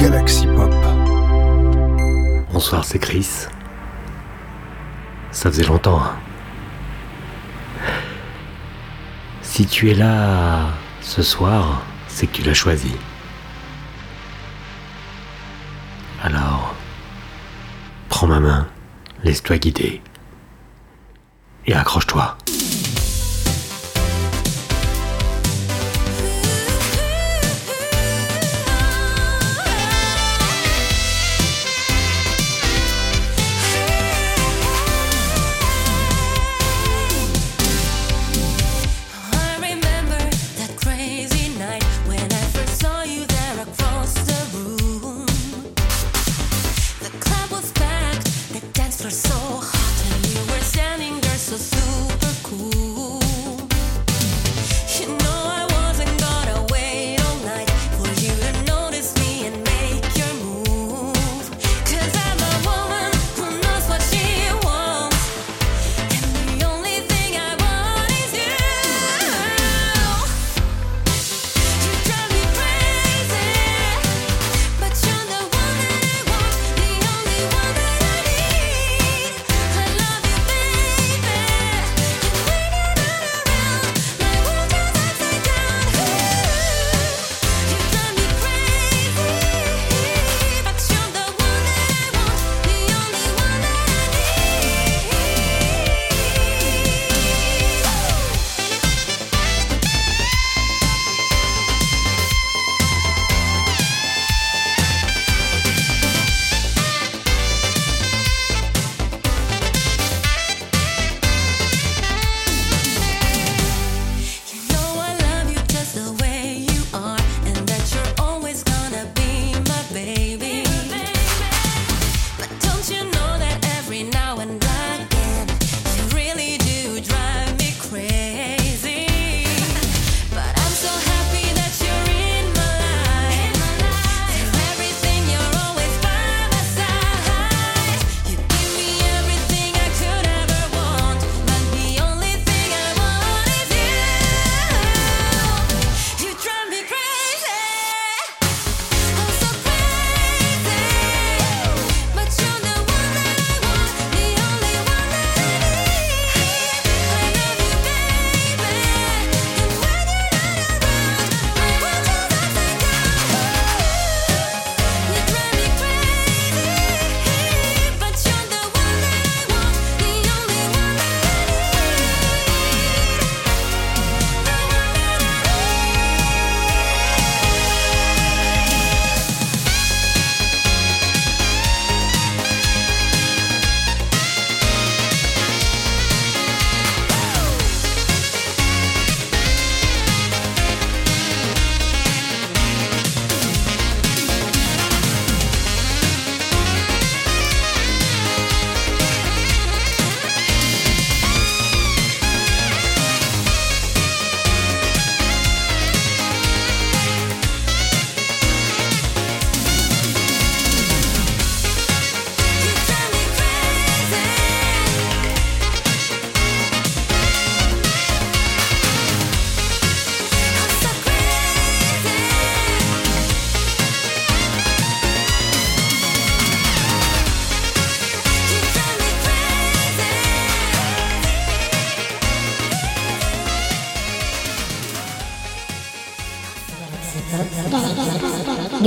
Galaxy Pop. Bonsoir, c'est Chris. Ça faisait longtemps. Hein. Si tu es là ce soir, c'est que tu l'as choisi. Alors, prends ma main, laisse-toi guider et accroche-toi.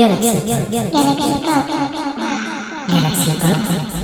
Galaxy, Galaxy,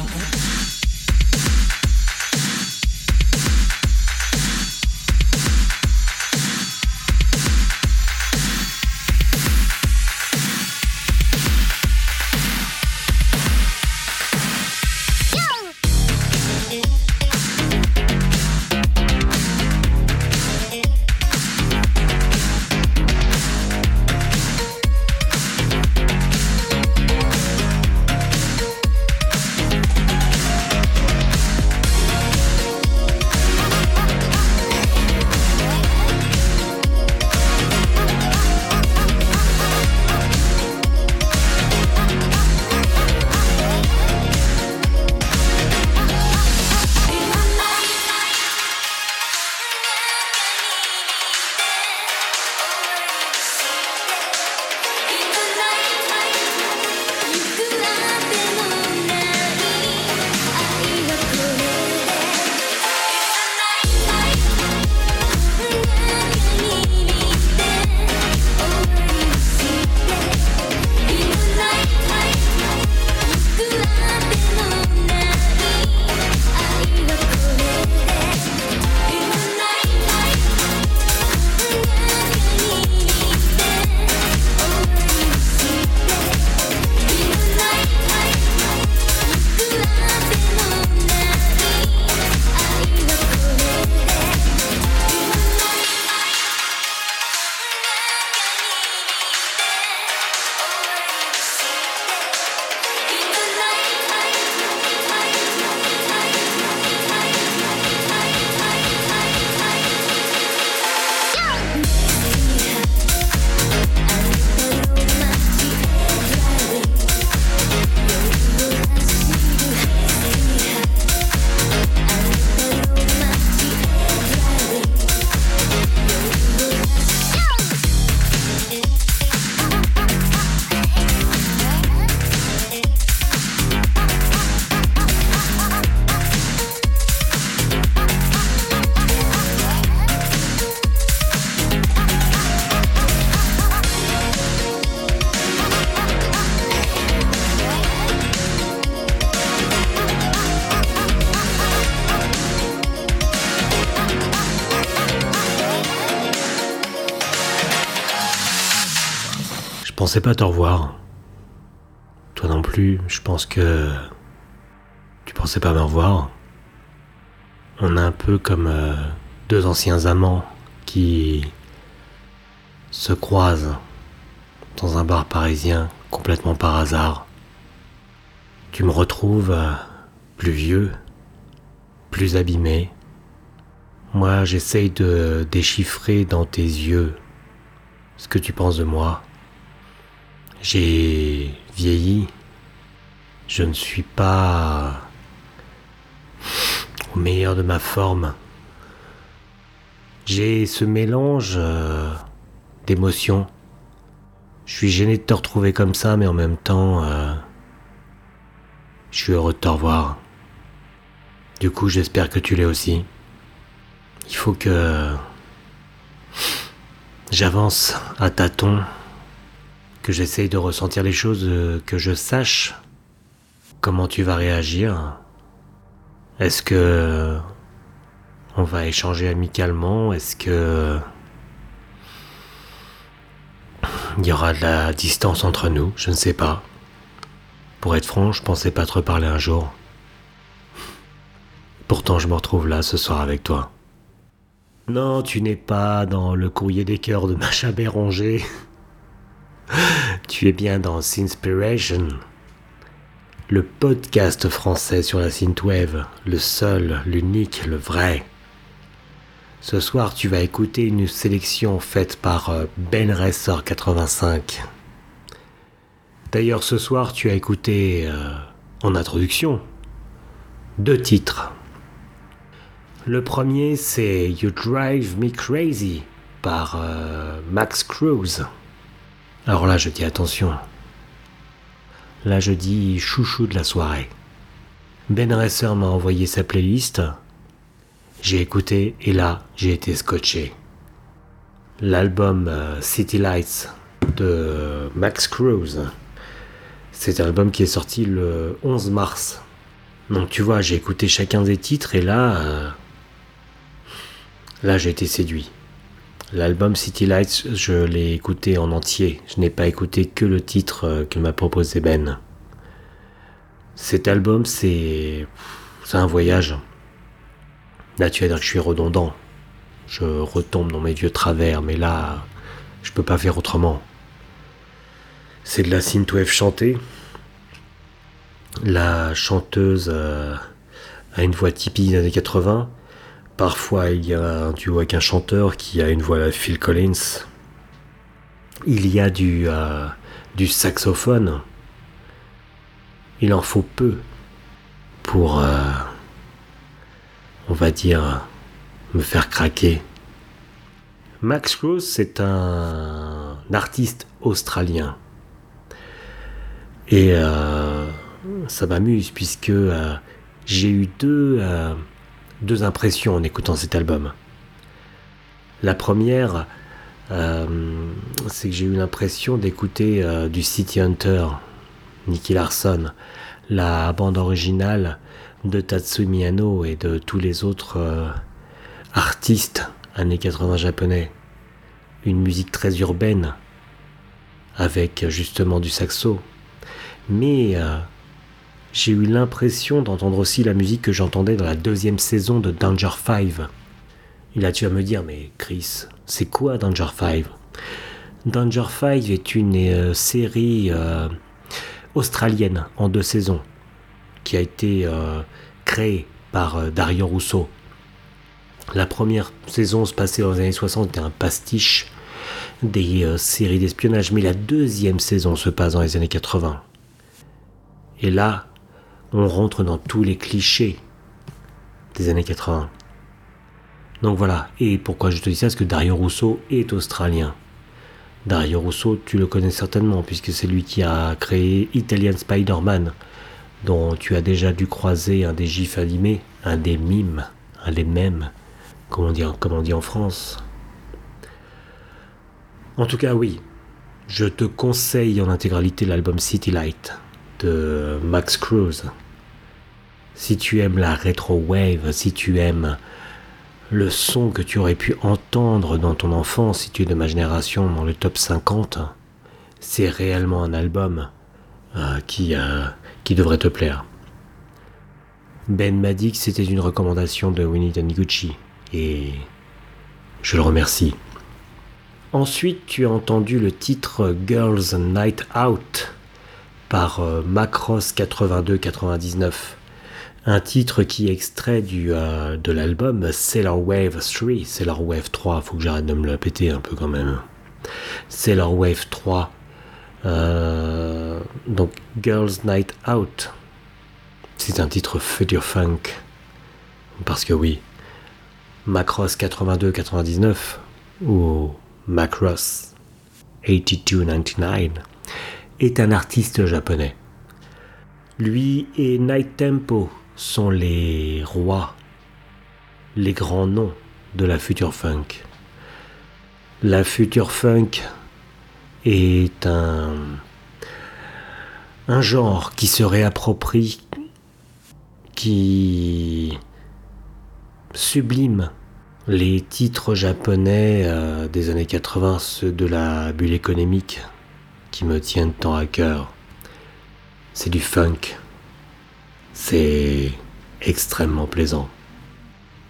pensais pas te revoir. Toi non plus, je pense que tu pensais pas me revoir. On est un peu comme euh, deux anciens amants qui se croisent dans un bar parisien complètement par hasard. Tu me retrouves euh, plus vieux, plus abîmé. Moi, j'essaye de déchiffrer dans tes yeux ce que tu penses de moi. J'ai vieilli. Je ne suis pas au meilleur de ma forme. J'ai ce mélange euh, d'émotions. Je suis gêné de te retrouver comme ça, mais en même temps, euh, je suis heureux de te revoir. Du coup, j'espère que tu l'es aussi. Il faut que j'avance à tâtons, que j'essaye de ressentir les choses, euh, que je sache comment tu vas réagir. Est-ce que on va échanger amicalement? Est-ce que il y aura de la distance entre nous? Je ne sais pas. Pour être franc, je pensais pas te reparler un jour. Pourtant, je me retrouve là ce soir avec toi. Non, tu n'es pas dans le courrier des cœurs de Macha Béranger. Tu es bien dans Sinspiration, le podcast français sur la synthwave, le seul, l'unique, le vrai. Ce soir, tu vas écouter une sélection faite par euh, Ben Resser 85. D'ailleurs, ce soir, tu as écouté euh, en introduction deux titres. Le premier, c'est You Drive Me Crazy par euh, Max Cruz. Alors là, je dis attention. Là, je dis chouchou de la soirée. Ben Resser m'a envoyé sa playlist. J'ai écouté et là, j'ai été scotché. L'album euh, City Lights de Max Cruz. C'est un album qui est sorti le 11 mars. Donc tu vois, j'ai écouté chacun des titres et là, euh, là j'ai été séduit. L'album City Lights, je l'ai écouté en entier. Je n'ai pas écouté que le titre euh, que m'a proposé Ben. Cet album, c'est, un voyage. Là, tu vas que je suis redondant. Je retombe dans mes vieux travers, mais là, je peux pas faire autrement. C'est de la synthwave chantée. La chanteuse euh, a une voix typique des années 80. Parfois, il y a un duo avec un chanteur qui a une voix à Phil Collins. Il y a du, euh, saxophone. Il en faut peu pour, euh, on va dire, me faire craquer. Max Cruz, c'est un artiste australien. Et euh, ça m'amuse puisque j'ai eu deux, deux impressions en écoutant cet album. La première, c'est que j'ai eu l'impression d'écouter du City Hunter, Nicky Larson, la bande originale de Tatsumi Miano et de tous les autres artistes années 80 japonais. Une musique très urbaine, avec justement du saxo, mais euh, j'ai eu l'impression d'entendre aussi la musique que j'entendais dans la deuxième saison de Danger 5. Et là, tu vas me dire, mais Chris, c'est quoi Danger 5 Danger 5 est une euh, série euh, australienne en deux saisons qui a été créée par Dario Rousseau. La première saison se passait dans les années 60, c'était un pastiche des séries d'espionnage, mais la deuxième saison se passe dans les années 80. Et là, on rentre dans tous les clichés des années 80. Donc voilà, et pourquoi je te dis ça? Parce que Dario Rousseau est australien. Dario Rousseau, tu le connais certainement, puisque c'est lui qui a créé Italian Spider-Man, dont tu as déjà dû croiser un des gifs animés, un des mimes, un des mêmes, comme on dit, comme en France. En tout cas, oui, je te conseille en intégralité l'album City Light de Max Cruz. Si tu aimes la retro wave, si tu aimes le son que tu aurais pu entendre dans ton enfance, si tu es de ma génération dans le top 50, c'est réellement un album euh, qui, euh, qui devrait te plaire. Ben m'a dit que c'était une recommandation de Winnie Taniguchi et je le remercie. Ensuite, tu as entendu le titre Girls Night Out par euh, Macross 8299. Un titre qui est extrait du, euh, de l'album Sailor Wave 3. Sailor Wave 3, faut que j'arrête de me le péter un peu quand même. Sailor Wave 3. Euh, donc Girls Night Out. C'est un titre future funk. Parce que oui, Macross 82-99 ou Macross 82-99 est un artiste japonais. Lui et Night Tempo sont les rois, les grands noms de la future funk. La future funk est un, genre qui se réapproprie, qui sublime les titres japonais euh, des années 80, ceux de la bulle économique qui me tiennent tant à cœur. C'est du funk. C'est extrêmement plaisant.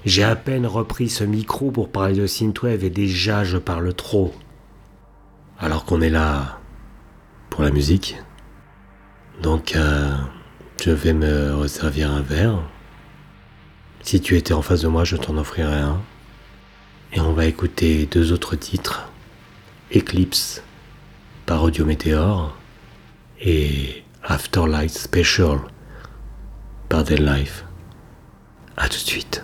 J'ai à peine repris ce micro pour parler de synthwave et déjà je parle trop. Alors qu'on est là pour la musique. Donc euh, je vais me resservir un verre. Si tu étais en face de moi, je t'en offrirais un. Et on va écouter deux autres titres. Eclipse par Audio Meteor et Afterlight Special par Dead Life. A tout de suite.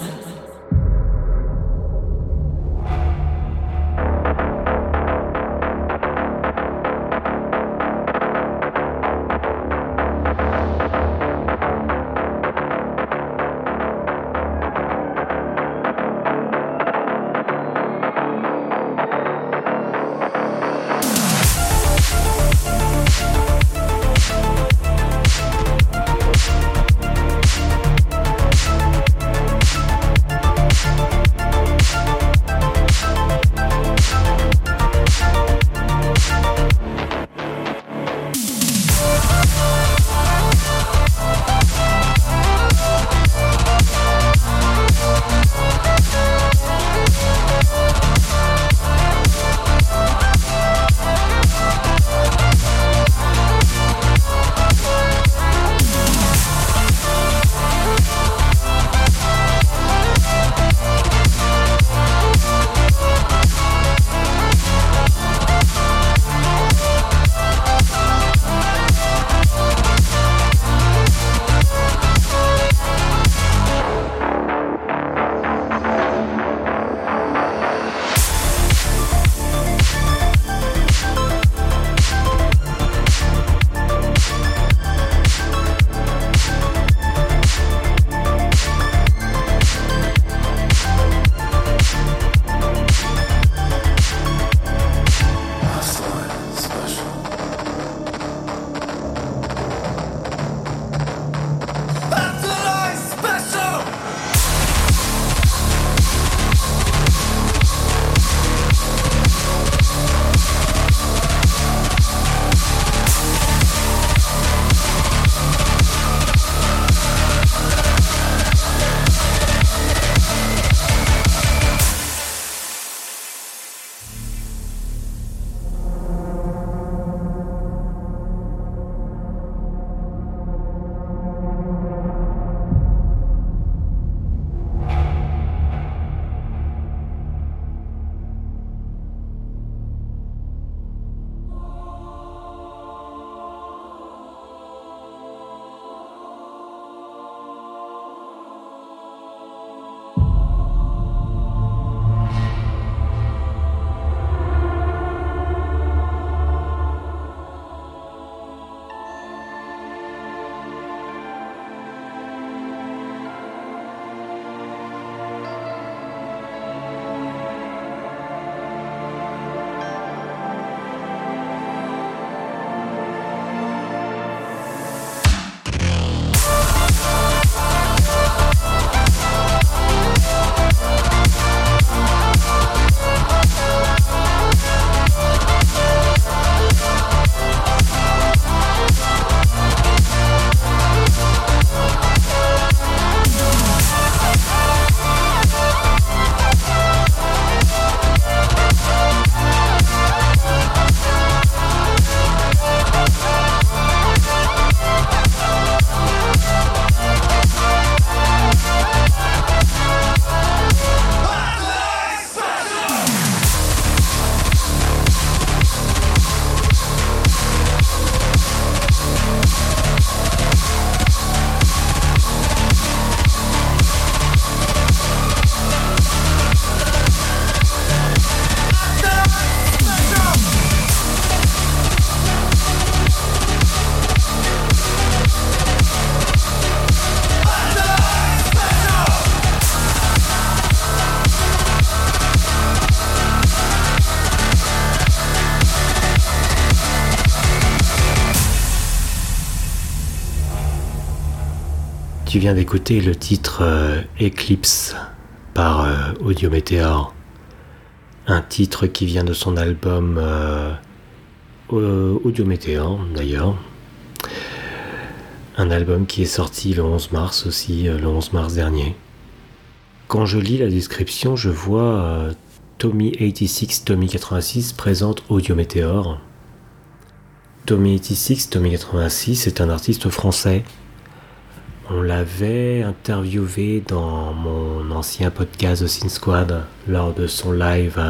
Viens d'écouter le titre euh, Eclipse par euh, Audio Meteor. Un titre qui vient de son album euh, Audio Meteor d'ailleurs. Un album qui est sorti le 11 mars aussi, le 11 mars dernier. Quand je lis la description, je vois Tommy86, Tommy86 présente Audio Meteor. Tommy86, Tommy86 est un artiste français on l'avait interviewé dans mon ancien podcast The Sin Squad lors de son live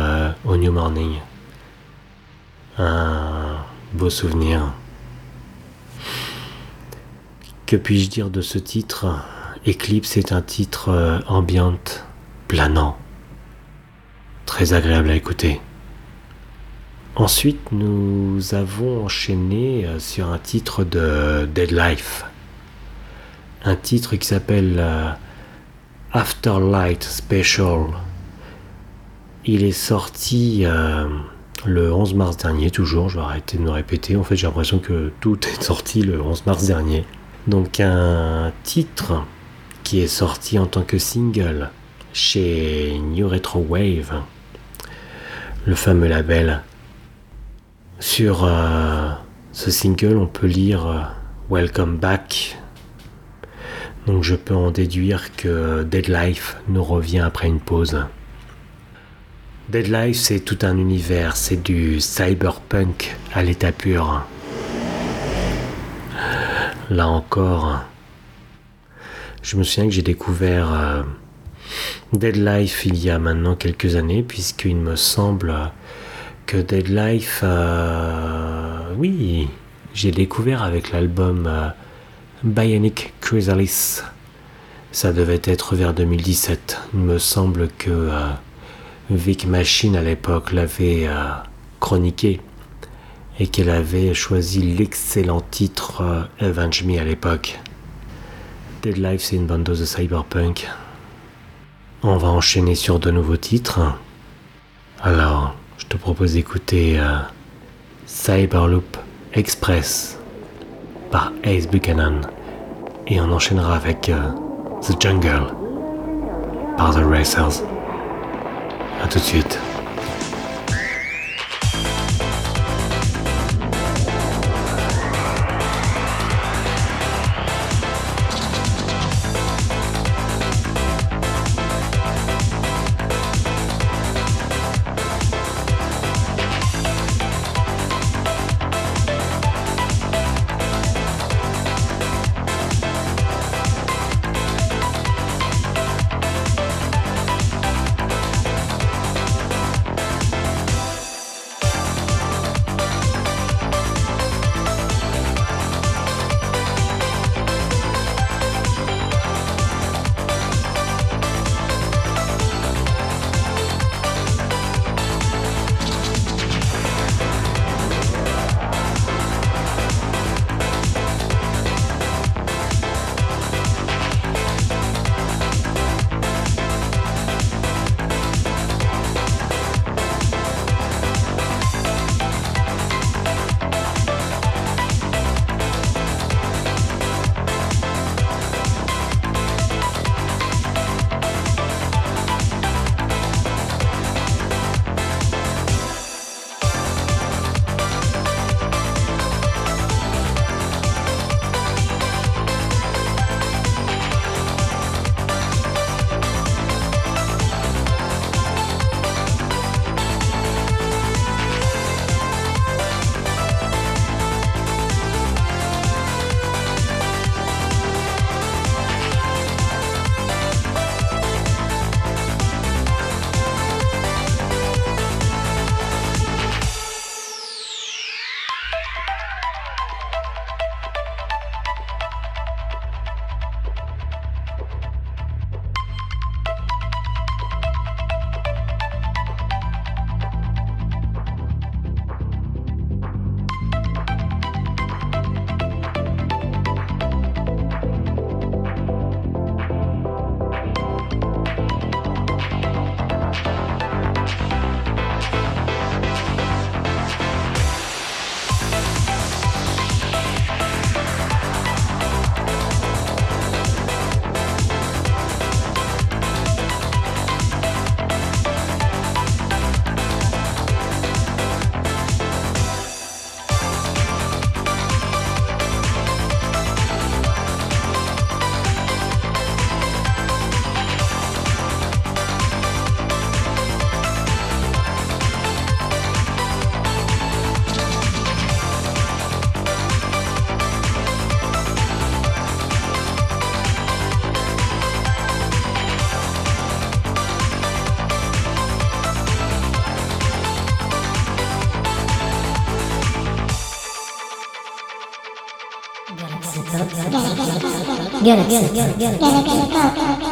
au New Morning. Un beau souvenir. Que puis-je dire de ce titre? Eclipse est un titre euh, ambiante, planant, très agréable à écouter. Ensuite, nous avons enchaîné euh, sur un titre de Dead Life un titre qui s'appelle euh, Afterlight Special. Il est sorti euh, le 11 mars dernier, toujours, je vais arrêter de me répéter, en fait j'ai l'impression que tout est sorti le 11 mars dernier. Donc un titre qui est sorti en tant que single chez New Retro Wave, le fameux label. Sur euh, ce single, on peut lire Welcome Back donc je peux en déduire que Dead Life nous revient après une pause. Dead Life, c'est tout un univers, c'est du cyberpunk à l'état pur. Là encore, je me souviens que j'ai découvert euh, Dead Life il y a maintenant quelques années, puisqu'il me semble que Dead Life, euh, oui, j'ai découvert avec l'album euh, Bionic Chrysalis. Ça devait être vers 2017. Il me semble que euh, Vic Machine à l'époque l'avait euh, chroniqué et qu'elle avait choisi l'excellent titre euh, Avenge Me à l'époque. Dead Life, c'est une bande de cyberpunk. On va enchaîner sur de nouveaux titres. Alors, je te propose d'écouter Cyberloop Express par Ace Buchanan. Et on enchaînera avec euh, The Jungle par The Racers. A tout de suite. Galaxy Pop. Galaxy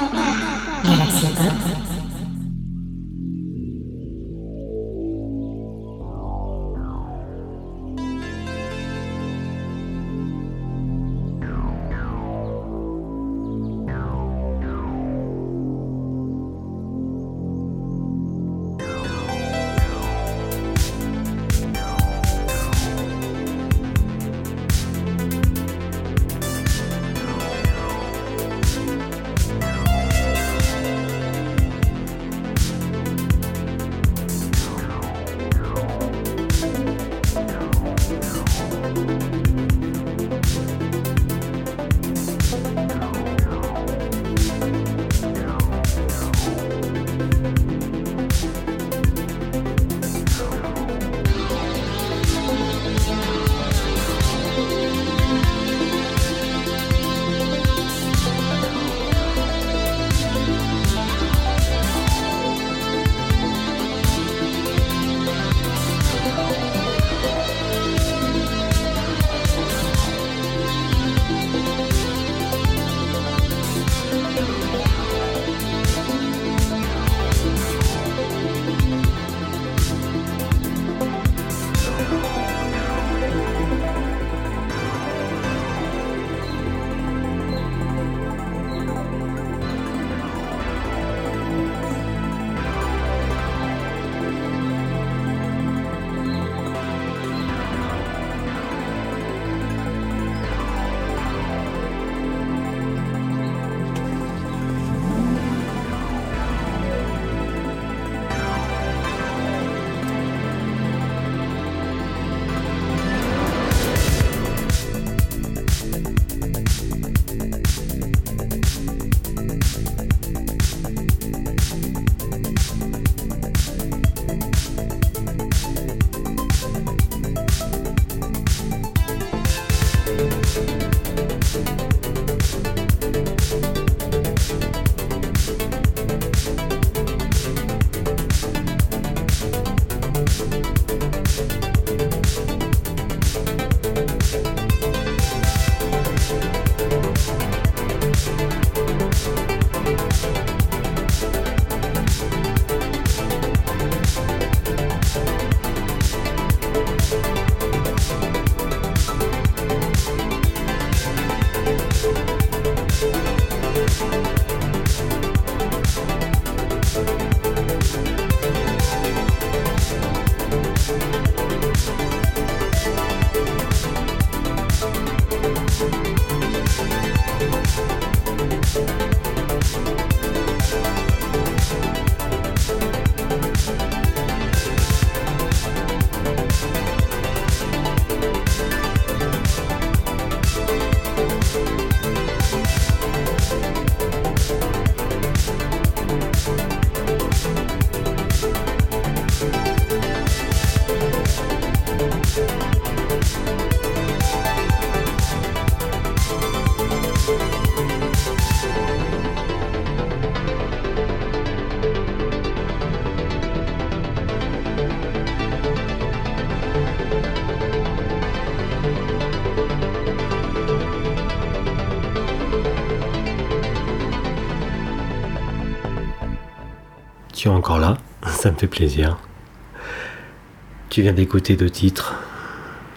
Tu viens d'écouter deux titres.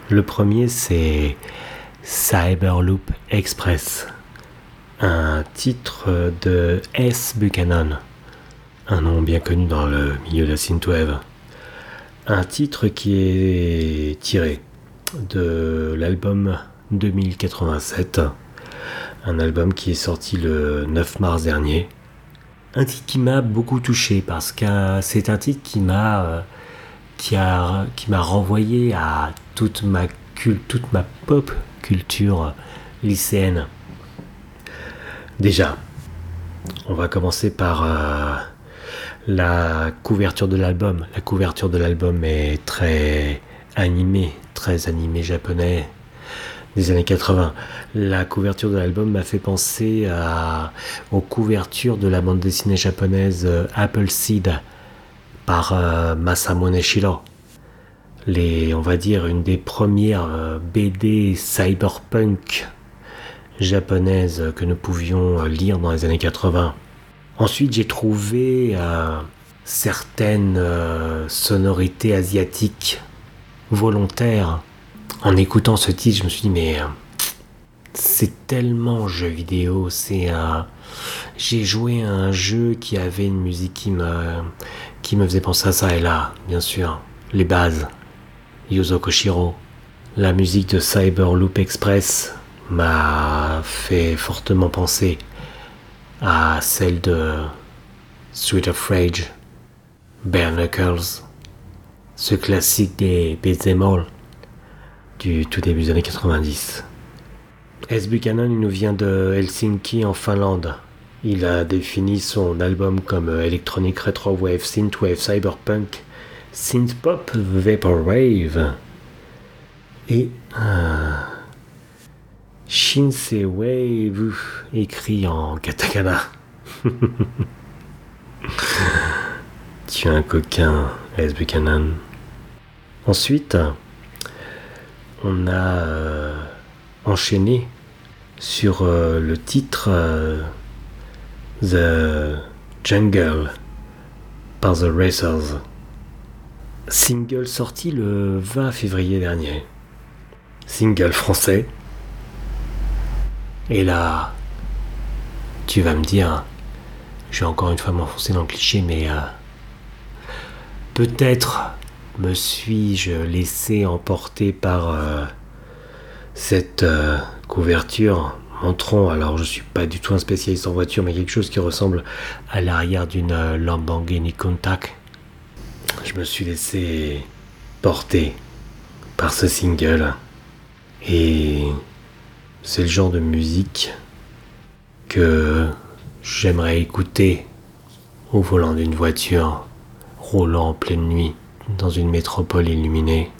Le premier c'est Cyberloop Express, un titre de S. Buchanan, un nom bien connu dans le milieu de la synthwave. Un titre qui est tiré de l'album 2087, un album qui est sorti le 9 mars dernier un titre qui m'a beaucoup touché parce que c'est un titre qui m'a euh, qui a qui m'a renvoyé à toute ma toute ma pop culture lycéenne. Déjà, on va commencer par euh, la couverture de l'album. La couverture de l'album est très animée, très animée japonais des années 80. La couverture de l'album m'a fait penser aux couvertures de la bande dessinée japonaise euh, Apple Seed par euh, Masamune Shiro. Les, on va dire une des premières euh, BD cyberpunk japonaises que nous pouvions lire dans les années 80. Ensuite, j'ai trouvé euh, certaines euh, sonorités asiatiques volontaires. En écoutant ce titre, je me suis dit, mais euh, c'est tellement jeu vidéo. C'est un. J'ai joué à un jeu qui avait une musique qui me, qui me faisait penser à ça. Et là, bien sûr, les bases. Yuzo Koshiro. La musique de Cyber Loop Express m'a fait fortement penser à celle de Sweet of Rage, Bare Knuckles, ce classique des beat'em du tout début des années 90. S. Buchanan il nous vient de Helsinki en Finlande. Il a défini son album comme Electronic Retro Wave Synthwave Cyberpunk Synthpop Vaporwave et euh, Shinsei écrit en katakana. tu es un coquin, S. Buchanan. Ensuite, on a euh, enchaîné sur euh, le titre euh, The Jungle par The Racers. Single sorti le 20 février dernier. Single français et là, tu vas me dire, je vais encore une fois m'enfoncer dans le cliché, mais peut-être me suis-je laissé emporter par euh, cette euh, couverture? Montrant, alors je suis pas du tout un spécialiste en voiture, mais quelque chose qui ressemble à l'arrière d'une Lamborghini Countach. Je me suis laissé porter par ce single. Et c'est le genre de musique que j'aimerais écouter au volant d'une voiture roulant en pleine nuit dans une métropole illuminée.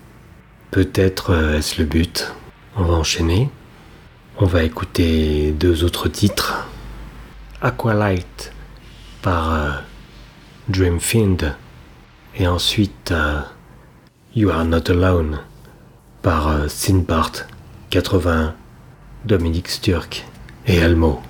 Peut-être euh, est-ce le but? On va enchaîner. On va écouter deux autres titres. Aqualight par euh, Dreamfiend et ensuite euh, You Are Not Alone par euh, Sinbart 81 Dominique Sturck et Almo.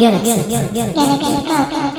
Galaxy Pop. Galaxy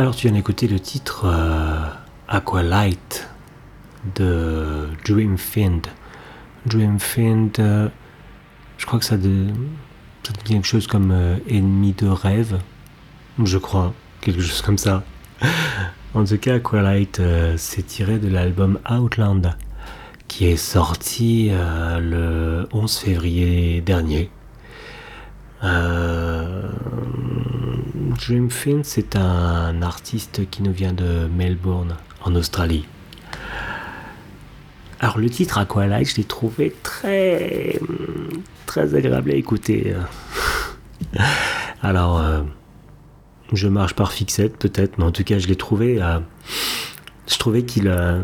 Alors tu viens d'écouter le titre euh, Aqualight de Dreamfind. Dreamfind, euh, je crois que ça, de, ça dit quelque chose comme euh, ennemi de rêve. Je crois, quelque chose comme ça. en tout cas, Aqualight, c'est tiré de l'album Outland qui est sorti le 11 février dernier. Dreamfin, c'est un artiste qui nous vient de Melbourne, en Australie. Alors le titre Aqualight, je l'ai trouvé très agréable à écouter. Alors euh, je marche par fixette peut-être, mais en tout cas je l'ai trouvé. Euh, je trouvais qu'il euh,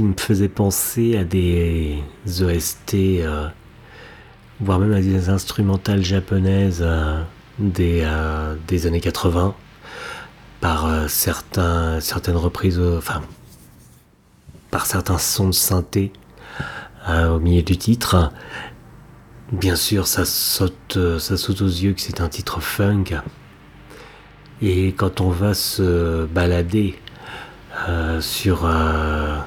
me faisait penser à des OST, voire même à des instrumentales japonaises des, des années 80 par certains, certaines reprises, enfin par certains sons de synthé au milieu du titre. Bien sûr, ça saute, ça saute aux yeux que c'est un titre funk. Et quand on va se balader euh, sur euh,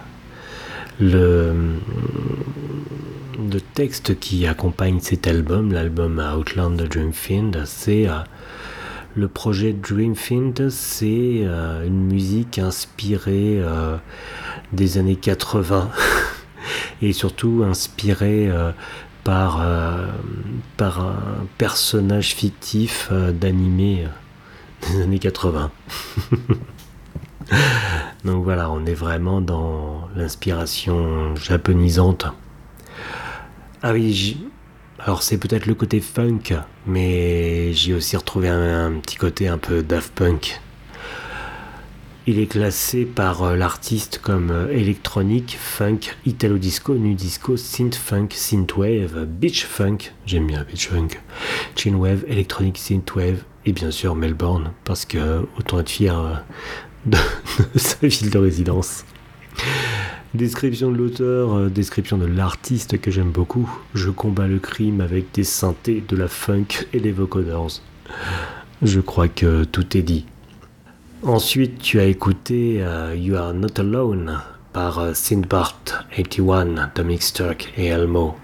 le, le texte qui accompagne cet album, l'album Outland de Dreamfind, c'est euh, le projet Dreamfind, c'est une musique inspirée des années 80 et surtout inspirée par, par un personnage fictif d'animé des années 80. Donc voilà, on est vraiment dans l'inspiration japonisante. Ah oui, alors c'est peut-être le côté funk, mais j'ai aussi retrouvé un, petit côté un peu Daft Punk. Il est classé par euh, l'artiste comme euh, électronique, funk, italo disco, nu disco, synth funk, synthwave, beach funk, j'aime bien beach funk, chinwave, électronique, synthwave, et bien sûr Melbourne, parce que autant être fier euh, de, sa ville de résidence. Description de l'auteur, euh, description de l'artiste que j'aime beaucoup. Je combats le crime avec des synthés, de la funk et des vocoders. Je crois que tout est dit. Ensuite, tu as écouté euh, You Are Not Alone par euh, Sindbart 81, Dominic Sturck et Elmo.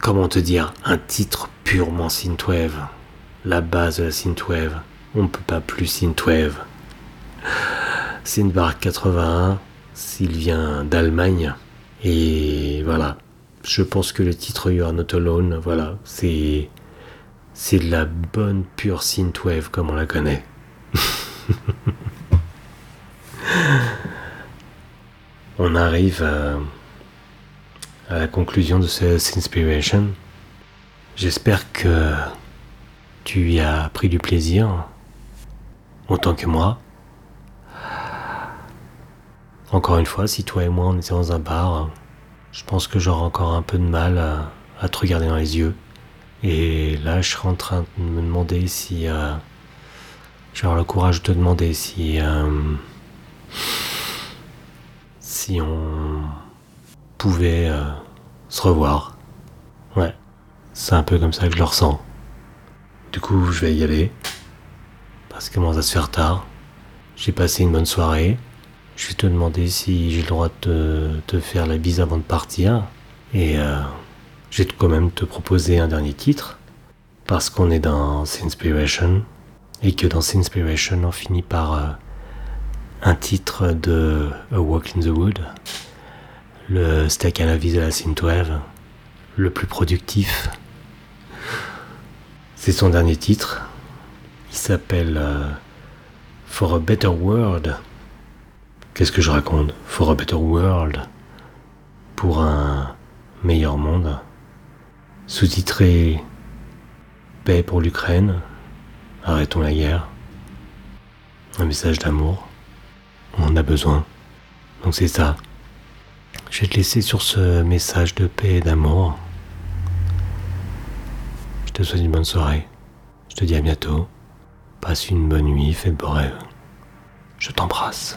Comment te dire, un titre purement synthwave? La base de la synthwave. On ne peut pas plus synthwave. Synthbar 81, s'il vient d'Allemagne. Et voilà. Je pense que le titre You Are Not Alone, voilà, c'est. De la bonne pure synthwave comme on la connaît. on arrive à, à la conclusion de cette inspiration. J'espère que tu y as pris du plaisir, autant que moi. Encore une fois, si toi et moi on était dans un bar, je pense que j'aurais encore un peu de mal à, te regarder dans les yeux. Et là, je serais en train de me demander si. Euh, J'aurais le courage de te demander si. Euh, si on pouvait euh, se revoir. Ouais, c'est un peu comme ça que je le ressens. Du coup, je vais y aller. Parce que commence à se faire tard. J'ai passé une bonne soirée. Je vais te demander si j'ai le droit de te, faire la bise avant de partir. Et euh, je vais quand même te proposer un dernier titre. Parce qu'on est dans Inspiration. Et que dans Inspiration, on finit par euh, un titre de A Walk in the Wood. Le steak à la vis de la synthwave. Le plus productif c'est son dernier titre. Il s'appelle euh, For a Better World. Qu'est-ce que je raconte For a Better World. Pour un meilleur monde. Sous-titré Paix pour l'Ukraine. Arrêtons la guerre. Un message d'amour. On en a besoin. Donc c'est ça. Je vais te laisser sur ce message de paix et d'amour te souhaite une bonne soirée. Je te dis à bientôt. Passe une bonne nuit, fais de beaux. Je t'embrasse.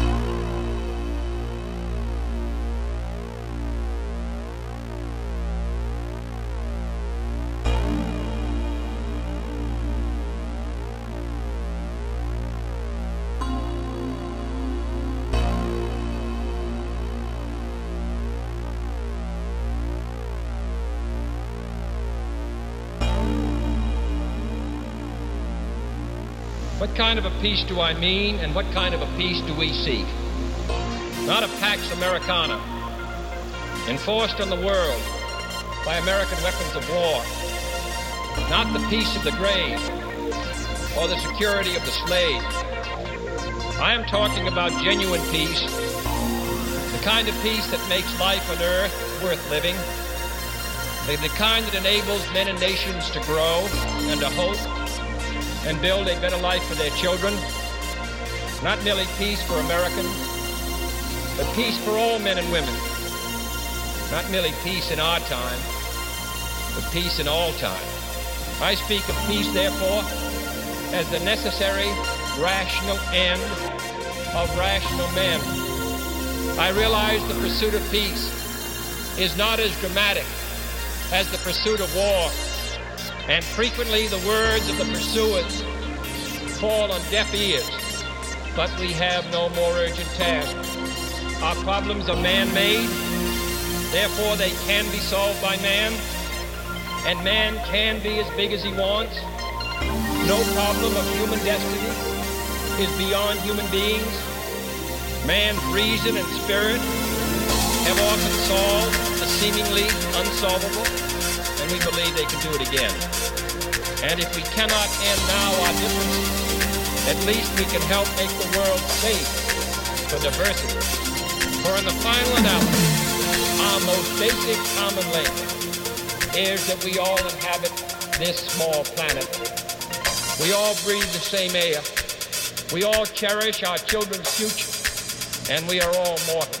Peace do I mean, and what kind of a peace do we seek? Not a Pax Americana, enforced on the world by American weapons of war. Not the peace of the grave or the security of the slave. I am talking about genuine peace, the kind of peace that makes life on earth worth living, the, the kind that enables men and nations to grow and to hope and build a better life for their children. Not merely peace for Americans, but peace for all men and women. Not merely peace in our time, but peace in all time. I speak of peace, therefore, as the necessary, rational end of rational men. I realize the pursuit of peace is not as dramatic as the pursuit of war and frequently the words of the pursuers fall on deaf ears. But we have no more urgent task. Our problems are man-made, therefore they can be solved by man, and man can be as big as he wants. No problem of human destiny is beyond human beings. Man's reason and spirit have often solved the seemingly unsolvable, we believe they can do it again. And if we cannot end now our differences, at least we can help make the world safe for diversity. For in the final analysis, our most basic common link is that we all inhabit this small planet. We all breathe the same air. We all cherish our children's future, and we are all mortal.